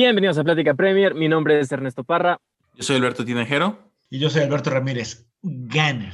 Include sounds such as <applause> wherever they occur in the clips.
Bienvenidos a Plática Premier. Mi nombre es Ernesto Parra. Yo soy Alberto Tinejero. Y yo soy Alberto Ramírez, Ganner.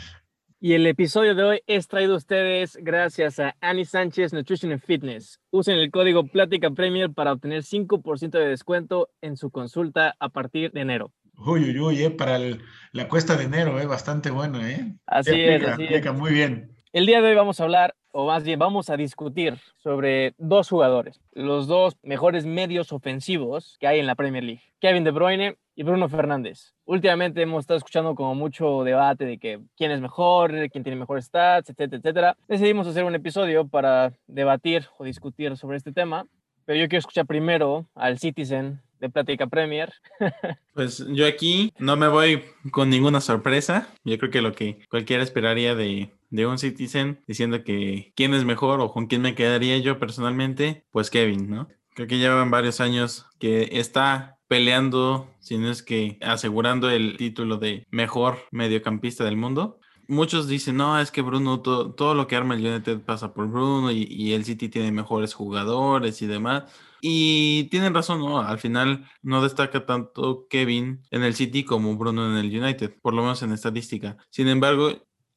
Y el episodio de hoy es traído a ustedes gracias a Annie Sánchez Nutrition and Fitness. Usen el código Plática Premier para obtener 5% de descuento en su consulta a partir de enero. Uy, uy, uy, eh, para la cuesta de enero, eh, bastante bueno, ¿eh? Así es, así es. Muy bien. El día de hoy vamos a hablar, o más bien vamos a discutir sobre dos jugadores, los dos mejores medios ofensivos que hay en la Premier League, Kevin De Bruyne y Bruno Fernández. Últimamente hemos estado escuchando como mucho debate de que quién es mejor, quién tiene mejores stats, etcétera, etcétera. Decidimos hacer un episodio para debatir o discutir sobre este tema, pero yo quiero escuchar primero al Citizen de Plática Premier. <laughs> Pues yo aquí no me voy con ninguna sorpresa. Yo creo que lo que cualquiera esperaría de, de un Citizen diciendo que quién es mejor o con quién me quedaría yo personalmente, pues Kevin, ¿no? Creo que llevan varios años que está peleando, si no es que asegurando el título de mejor mediocampista del mundo. Muchos dicen, no, es que Bruno, todo, lo que arma el United pasa por Bruno y, y el City tiene mejores jugadores y demás. Y tienen razón, ¿no? Al final no destaca tanto Kevin en el City como Bruno en el United, por lo menos en estadística. Sin embargo,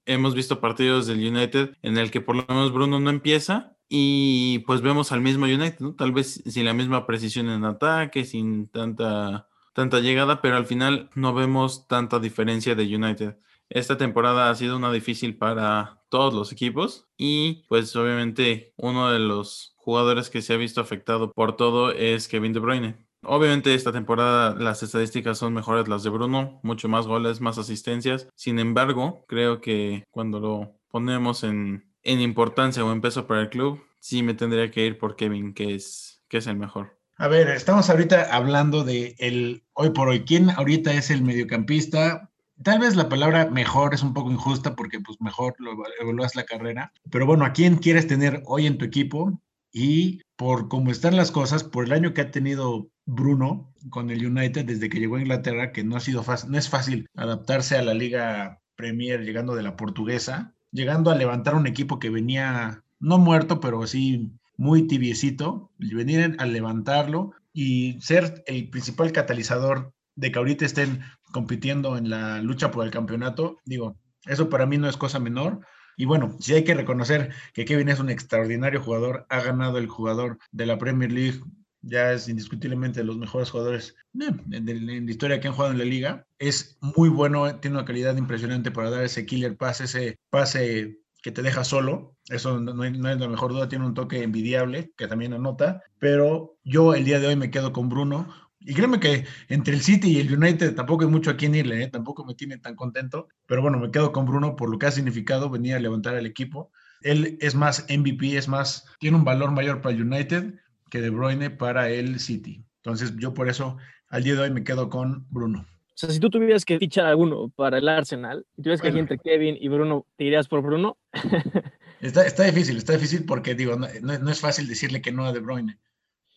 hemos visto partidos del United en el que por lo menos Bruno no empieza y pues vemos al mismo United, ¿no? Tal vez sin la misma precisión en ataque, sin tanta, tanta llegada, pero al final no vemos tanta diferencia de United. Esta temporada ha sido una difícil para todos los equipos y pues obviamente uno de los jugadores que se ha visto afectado por todo es Kevin De Bruyne. Obviamente esta temporada las estadísticas son mejores las de Bruno, mucho más goles, más asistencias. Sin embargo, creo que cuando lo ponemos en, importancia o en peso para el club, sí me tendría que ir por Kevin, que es, que es el mejor. A ver, estamos ahorita hablando de el hoy por hoy. ¿Quién ahorita es el mediocampista? Tal vez la palabra mejor es un poco injusta porque pues mejor lo evalúas la carrera. Pero bueno, ¿a quién quieres tener hoy en tu equipo? Y por cómo están las cosas, por el año que ha tenido Bruno con el United desde que llegó a Inglaterra, que no ha sido fácil, no es fácil adaptarse a la Liga Premier llegando de la portuguesa, llegando a levantar un equipo que venía no muerto, pero sí muy tibiecito, venir a levantarlo y ser el principal catalizador de que ahorita estén compitiendo en la lucha por el campeonato, digo, eso para mí no es cosa menor. Y bueno, si hay que reconocer que Kevin es un extraordinario jugador, ha ganado el jugador de la Premier League, ya es indiscutiblemente de los mejores jugadores eh, de, la historia que han jugado en la liga. Es muy bueno, tiene una calidad impresionante para dar ese killer pass, ese pase que te deja solo. Eso no, es la mejor duda, tiene un toque envidiable que también anota. Pero yo el día de hoy me quedo con Bruno, y créeme que entre el City y el United tampoco hay mucho a quien irle, ¿eh? tampoco me tiene tan contento, pero bueno, me quedo con Bruno por lo que ha significado venir a levantar al equipo. Él es más MVP, es más, tiene un valor mayor para el United que De Bruyne para el City. Entonces yo por eso al día de hoy me quedo con Bruno. O sea, si tú tuvieras que fichar alguno para el Arsenal, y tuvieras que elegir entre Kevin y Bruno, ¿te irías por Bruno? <laughs> está, está difícil, está difícil porque digo, no, no es fácil decirle que no a De Bruyne,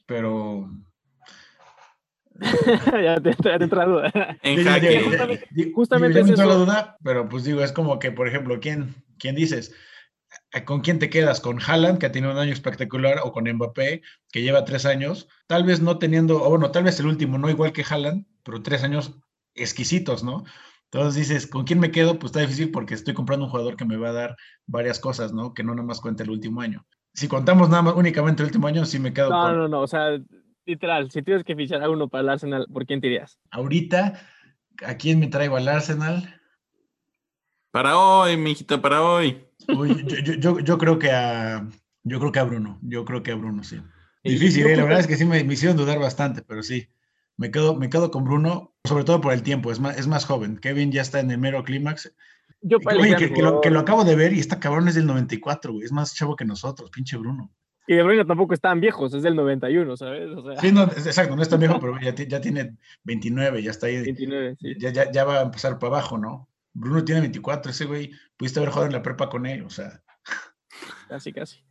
pero <laughs> ya te, te entra duda. En jaque. Justamente, justamente es la duda, pero pues digo, es como que, por ejemplo, ¿quién, quién dices? ¿Con quién te quedas? ¿Con Haaland, que ha tenido un año espectacular, o con Mbappé, que lleva tres años? Tal vez no teniendo, o bueno, tal vez el último, no igual que Haaland, pero tres años exquisitos, ¿no? Entonces dices, ¿con quién me quedo? Pues está difícil porque estoy comprando un jugador que me va a dar varias cosas, ¿no? Que no nada más cuenta el último año. Si contamos nada más únicamente el último año, sí me quedo. No, no, no, o sea, literal, si tienes que fichar a uno para el Arsenal, ¿por quién te irías? Ahorita, ¿a quién me traigo al Arsenal? Para hoy, mijito, para hoy. yo, creo que a yo creo que a Bruno, yo creo que a Bruno, sí. Difícil, ¿eh? la verdad es que sí me, hicieron dudar bastante, pero sí. Me quedo, me quedo con Bruno, sobre todo por el tiempo, es más, es más joven. Kevin ya está en el mero clímax. Yo Oye, que, que, lo, que, lo, acabo de ver y está cabrón es del 94, güey. Es más chavo que nosotros, pinche Bruno. Y De Bruyne tampoco es tan viejos, es del 91, ¿sabes? Sí, no, exacto, no es tan viejo, pero ya, ya, tiene 29, ya está ahí. 29, sí. Ya, ya, ya, va a empezar para abajo, ¿no? Bruno tiene 24, ese güey, pudiste haber jugado en la prepa con él, o sea. Casi, casi.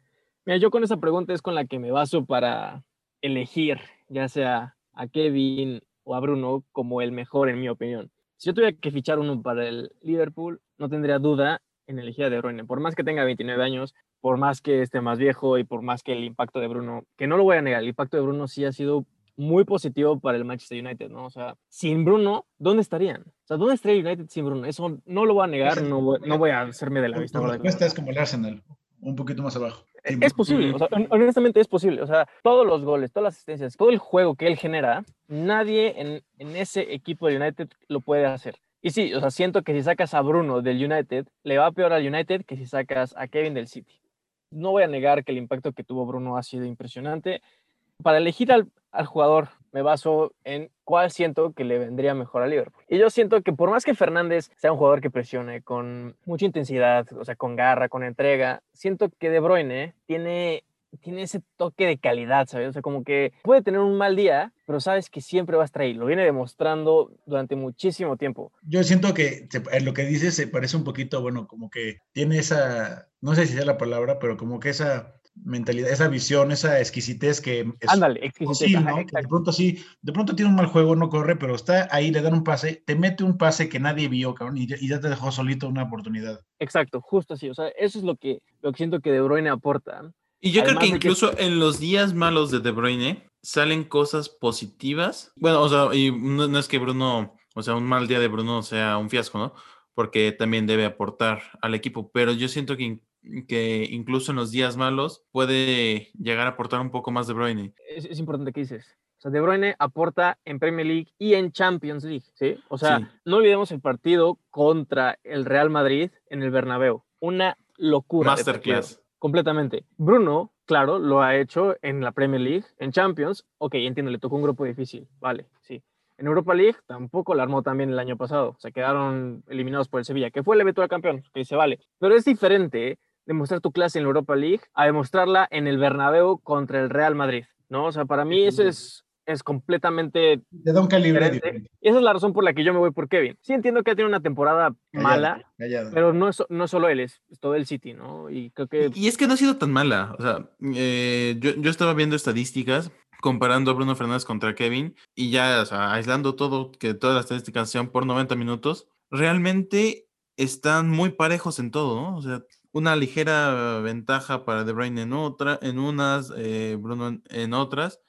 Mira, yo con esa pregunta es con la que me baso para elegir, ya sea a Kevin o a Bruno, como el mejor, en mi opinión. Si yo tuviera que fichar uno para el Liverpool, no tendría duda en elegir a De Bruyne. Por más que tenga 29 años, por más que esté más viejo y por más que el impacto de Bruno, que no lo voy a negar, el impacto de Bruno sí ha sido muy positivo para el Manchester United, ¿no? O sea, sin Bruno, ¿dónde estarían? O sea, ¿dónde estaría el United sin Bruno? Eso no lo voy a negar, no voy, no voy a hacerme de la vista. La respuesta es como el Arsenal, un poquito más abajo. Es posible, o sea, honestamente es posible. O sea, todos los goles, todas las asistencias, todo el juego que él genera, nadie en, en ese equipo de United lo puede hacer. Y sí, o sea, siento que si sacas a Bruno del United, le va peor al United que si sacas a Kevin del City. No voy a negar que el impacto que tuvo Bruno ha sido impresionante. Para elegir al, jugador me baso en cuál siento que le vendría mejor a Liverpool. Y yo siento que por más que Fernández sea un jugador que presione con mucha intensidad, o sea, con garra, con entrega, siento que De Bruyne tiene tiene ese toque de calidad, ¿sabes? O sea, como que puede tener un mal día, pero sabes que siempre va a estar. Lo viene demostrando durante muchísimo tiempo. Yo siento que lo que dices se parece un poquito, bueno, como que tiene esa, no sé si sea la palabra, pero como que esa mentalidad, esa visión, esa exquisitez que es Ándale, exquisitez. ¿no? de pronto sí, de pronto tiene un mal juego, no corre, pero está ahí, le dan un pase, te mete un pase que nadie vio, cabrón, y ya, te dejó solito una oportunidad. Exacto, justo así. O sea, eso es lo que, lo que siento que De Bruyne aporta. Y yo creo que incluso en los días malos de De Bruyne salen cosas positivas. Bueno, o sea, y no, es que Bruno, o sea, un mal día de Bruno sea un fiasco, ¿no? Porque también debe aportar al equipo. Pero yo siento que, que incluso en los días malos puede llegar a aportar un poco más De Bruyne. Es, importante que dices. O sea, De Bruyne aporta en Premier League y en Champions League, ¿sí? O sea, no olvidemos el partido contra el Real Madrid en el Bernabéu. Una locura. Masterclass. Completamente. Bruno, claro, lo ha hecho en la Premier League, en Champions. Ok, entiendo, le tocó un grupo difícil. Vale, sí. En Europa League tampoco la armó también el año pasado. Se quedaron eliminados por el Sevilla, que fue el eventual campeón, que dice, vale. Pero es diferente demostrar tu clase en la Europa League a demostrarla en el Bernabéu contra el Real Madrid, ¿no? O sea, para mí eso es es completamente. De un calibre diferente. Y esa es la razón por la que yo me voy por Kevin. Sí entiendo que ha tenido una temporada mala, pero no es, no solo él, es, todo el City, ¿no? Y creo que. Y, es que no ha sido tan mala. O sea, eh, yo, yo estaba viendo estadísticas comparando a Bruno Fernández contra Kevin y ya, o sea, aislando todo, que todas las estadísticas sean por 90 minutos, realmente están muy parejos en todo, ¿no? O sea, una ligera ventaja para De Bruyne en otra, en unas, eh, Bruno en otras,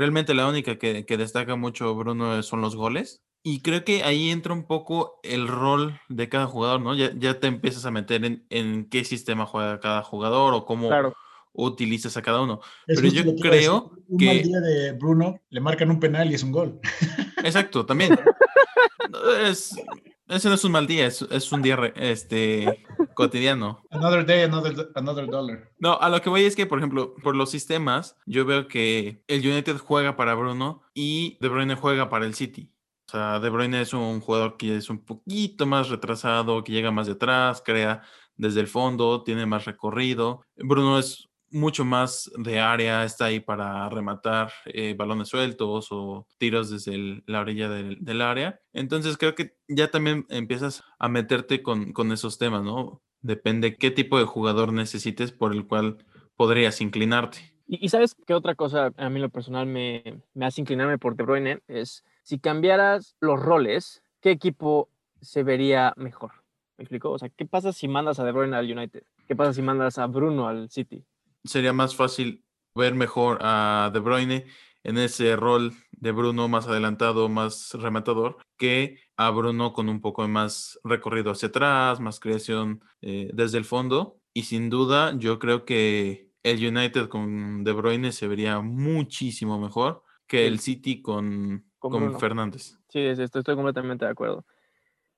Realmente la única que, destaca mucho Bruno son los goles. Y creo que ahí entra un poco el rol de cada jugador, ¿no? Ya, ya te empiezas a meter en, en, qué sistema juega cada jugador o cómo utilizas a cada uno. Pero yo creo que... Un mal día de Bruno, le marcan un penal y es un gol. Exacto, también. <laughs> es, ese no es un mal día, es, un día este, cotidiano. Another day, another, dollar. No, a lo que voy es que, por ejemplo, por los sistemas, yo veo que el United juega para Bruno y De Bruyne juega para el City. O sea, De Bruyne es un jugador que es un poquito más retrasado, que llega más detrás, crea desde el fondo, tiene más recorrido. Bruno es mucho más de área, está ahí para rematar eh, balones sueltos o tiros desde la orilla del, área. Entonces creo que ya también empiezas a meterte con, con, esos temas, ¿no? Depende qué tipo de jugador necesites por el cual podrías inclinarte. Y, sabes qué otra cosa a mí lo personal me, me hace inclinarme por De Bruyne es si cambiaras los roles, ¿qué equipo se vería mejor? ¿Me explico? O sea, ¿qué pasa si mandas a De Bruyne al United? ¿Qué pasa si mandas a Bruno al City? sería más fácil ver mejor a De Bruyne en ese rol de Bruno más adelantado, más rematador, que a Bruno con un poco más recorrido hacia atrás, más creación eh, desde el fondo. Y sin duda, yo creo que el United con De Bruyne se vería muchísimo mejor que el City con, con, Fernández. Sí, estoy, estoy completamente de acuerdo.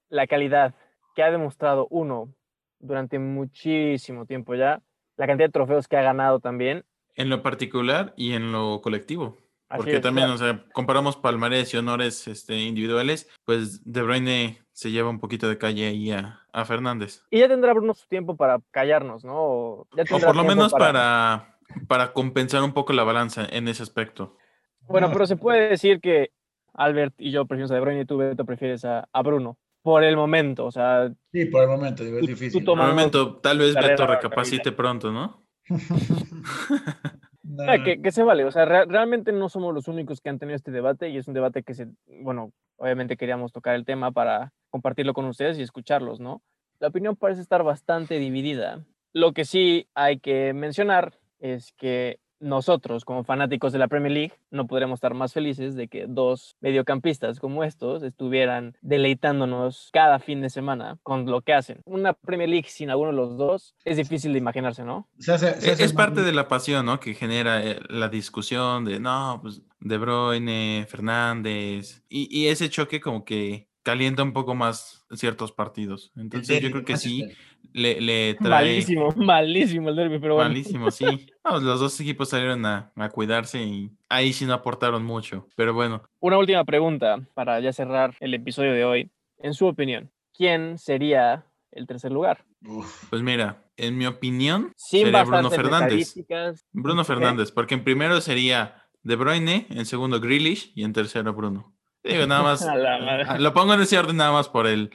La calidad que ha demostrado uno durante muchísimo tiempo ya la cantidad de trofeos que ha ganado también. En lo particular y en lo colectivo. Porque también, o sea, comparamos palmarés y honores este, individuales, pues De Bruyne se lleva un poquito de calle ahí a, Fernández. Y ya tendrá Bruno su tiempo para callarnos, ¿no? O, por lo menos para... para... compensar un poco la balanza en ese aspecto. Bueno, pero se puede decir que Albert y yo preferimos a De Bruyne y tú, Beto, prefieres a, a Bruno por el momento, o sea. Sí, por el momento, es difícil. por el momento, tal vez Beto recapacite pronto, ¿no? <laughs> <laughs> Ah, que, se vale, o sea, realmente no somos los únicos que han tenido este debate y es un debate que se, bueno, obviamente queríamos tocar el tema para compartirlo con ustedes y escucharlos, ¿no? La opinión parece estar bastante dividida. Lo que sí hay que mencionar es que nosotros, como fanáticos de la Premier League, no podríamos estar más felices de que dos mediocampistas como estos estuvieran deleitándonos cada fin de semana con lo que hacen. Una Premier League sin alguno de los dos es difícil de imaginarse, ¿no? E, es, parte de la pasión, ¿no? Que genera eh, la discusión de, no, pues De Bruyne, Fernández, y, y ese choque como que calienta un poco más ciertos partidos. Entonces yo creo que <laughs> sí le, le, trae... Malísimo, <laughs> malísimo el derby, pero bueno. Malísimo, sí. <laughs> los dos equipos salieron a, a, cuidarse y ahí sí no aportaron mucho, pero bueno. Una última pregunta para ya cerrar el episodio de hoy. En su opinión, ¿quién sería el tercer lugar? Pues mira, en mi opinión, sería Bruno Fernández. Bruno Fernández, porque en primero sería De Bruyne, en segundo Grealish y en tercero Bruno. Digo, nada más. <laughs> Ah, lo pongo en ese orden nada más por el,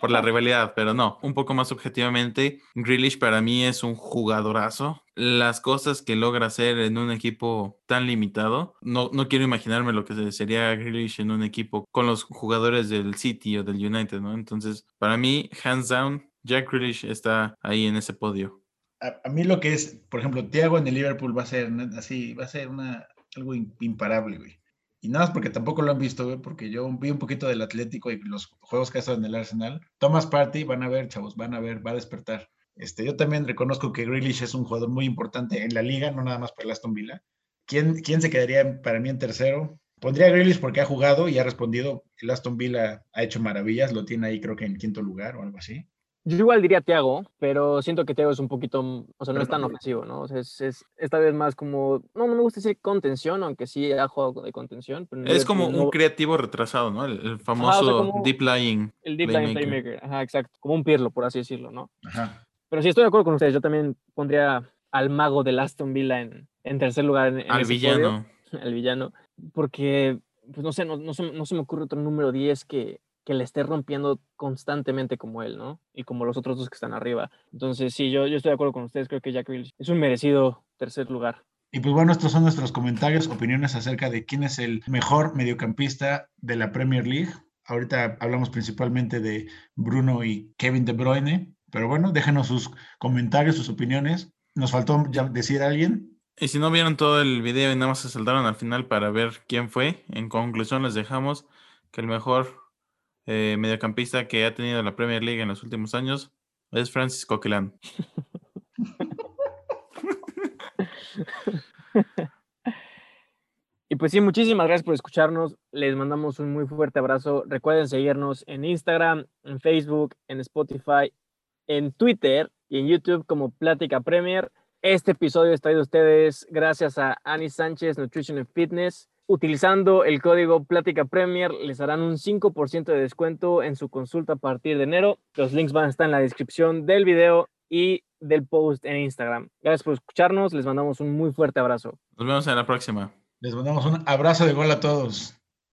por la rivalidad, pero no, un poco más objetivamente, Grealish para mí es un jugadorazo. Las cosas que logra hacer en un equipo tan limitado, no, no quiero imaginarme lo que sería Grealish en un equipo con los jugadores del City o del United, ¿no? Entonces, para mí, hands down, Jack Grealish está ahí en ese podio. A, a mí lo que es, por ejemplo, Thiago en el Liverpool va a ser así, va a ser una, algo imparable, güey. Y nada más porque tampoco lo han visto, porque yo vi un poquito del Atlético y los juegos que ha estado en el Arsenal. Thomas Party, van a ver, chavos, van a ver, va a despertar. Este, yo también reconozco que Grealish es un jugador muy importante en la liga, no nada más para el Aston Villa. ¿Quién, quién se quedaría para mí en tercero? Pondría a Grealish porque ha jugado y ha respondido. El Aston Villa ha hecho maravillas, lo tiene ahí creo que en quinto lugar o algo así. Yo igual diría Tiago, pero siento que Tiago es un poquito, o sea, no es tan ofensivo, ¿no? O sea, es, esta vez más como, no, no me gusta decir contención, aunque sí ha jugado de contención. Pero es como un creativo retrasado, ¿no? El, famoso deep lying. El deep lying playmaker, ajá, exacto. Como un Pirlo, por así decirlo, ¿no? Ajá. Pero sí, estoy de acuerdo con ustedes. Yo también pondría al mago de Aston Villa en, en tercer lugar. En, al villano. <laughs> al villano. Porque, pues no sé, no, no, no se me ocurre otro número 10 que, que le esté rompiendo constantemente como él, ¿no? Y como los otros dos que están arriba. Entonces, sí, yo, yo estoy de acuerdo con ustedes, creo que Jack Grealish es un merecido tercer lugar. Y pues bueno, estos son nuestros comentarios, opiniones acerca de quién es el mejor mediocampista de la Premier League. Ahorita hablamos principalmente de Bruno y Kevin De Bruyne, pero bueno, déjenos sus comentarios, sus opiniones. ¿Nos faltó decir a alguien? Y si no vieron todo el video y nada más se saltaron al final para ver quién fue, en conclusión les dejamos que el mejor eh, mediocampista que ha tenido la Premier League en los últimos años es Francis Coquelin. <laughs> Y pues sí, muchísimas gracias por escucharnos. Les mandamos un muy fuerte abrazo. Recuerden seguirnos en Instagram, en Facebook, en Spotify, en Twitter y en YouTube como Plática Premier. Este episodio está traído a ustedes gracias a Annie Sánchez Nutrition and Fitness. Utilizando el código Plática Premier les harán un 5% de descuento en su consulta a partir de enero. Los links van a estar en la descripción del video y del post en Instagram. Gracias por escucharnos, les mandamos un muy fuerte abrazo. Nos vemos en la próxima. Les mandamos un abrazo de gol a todos.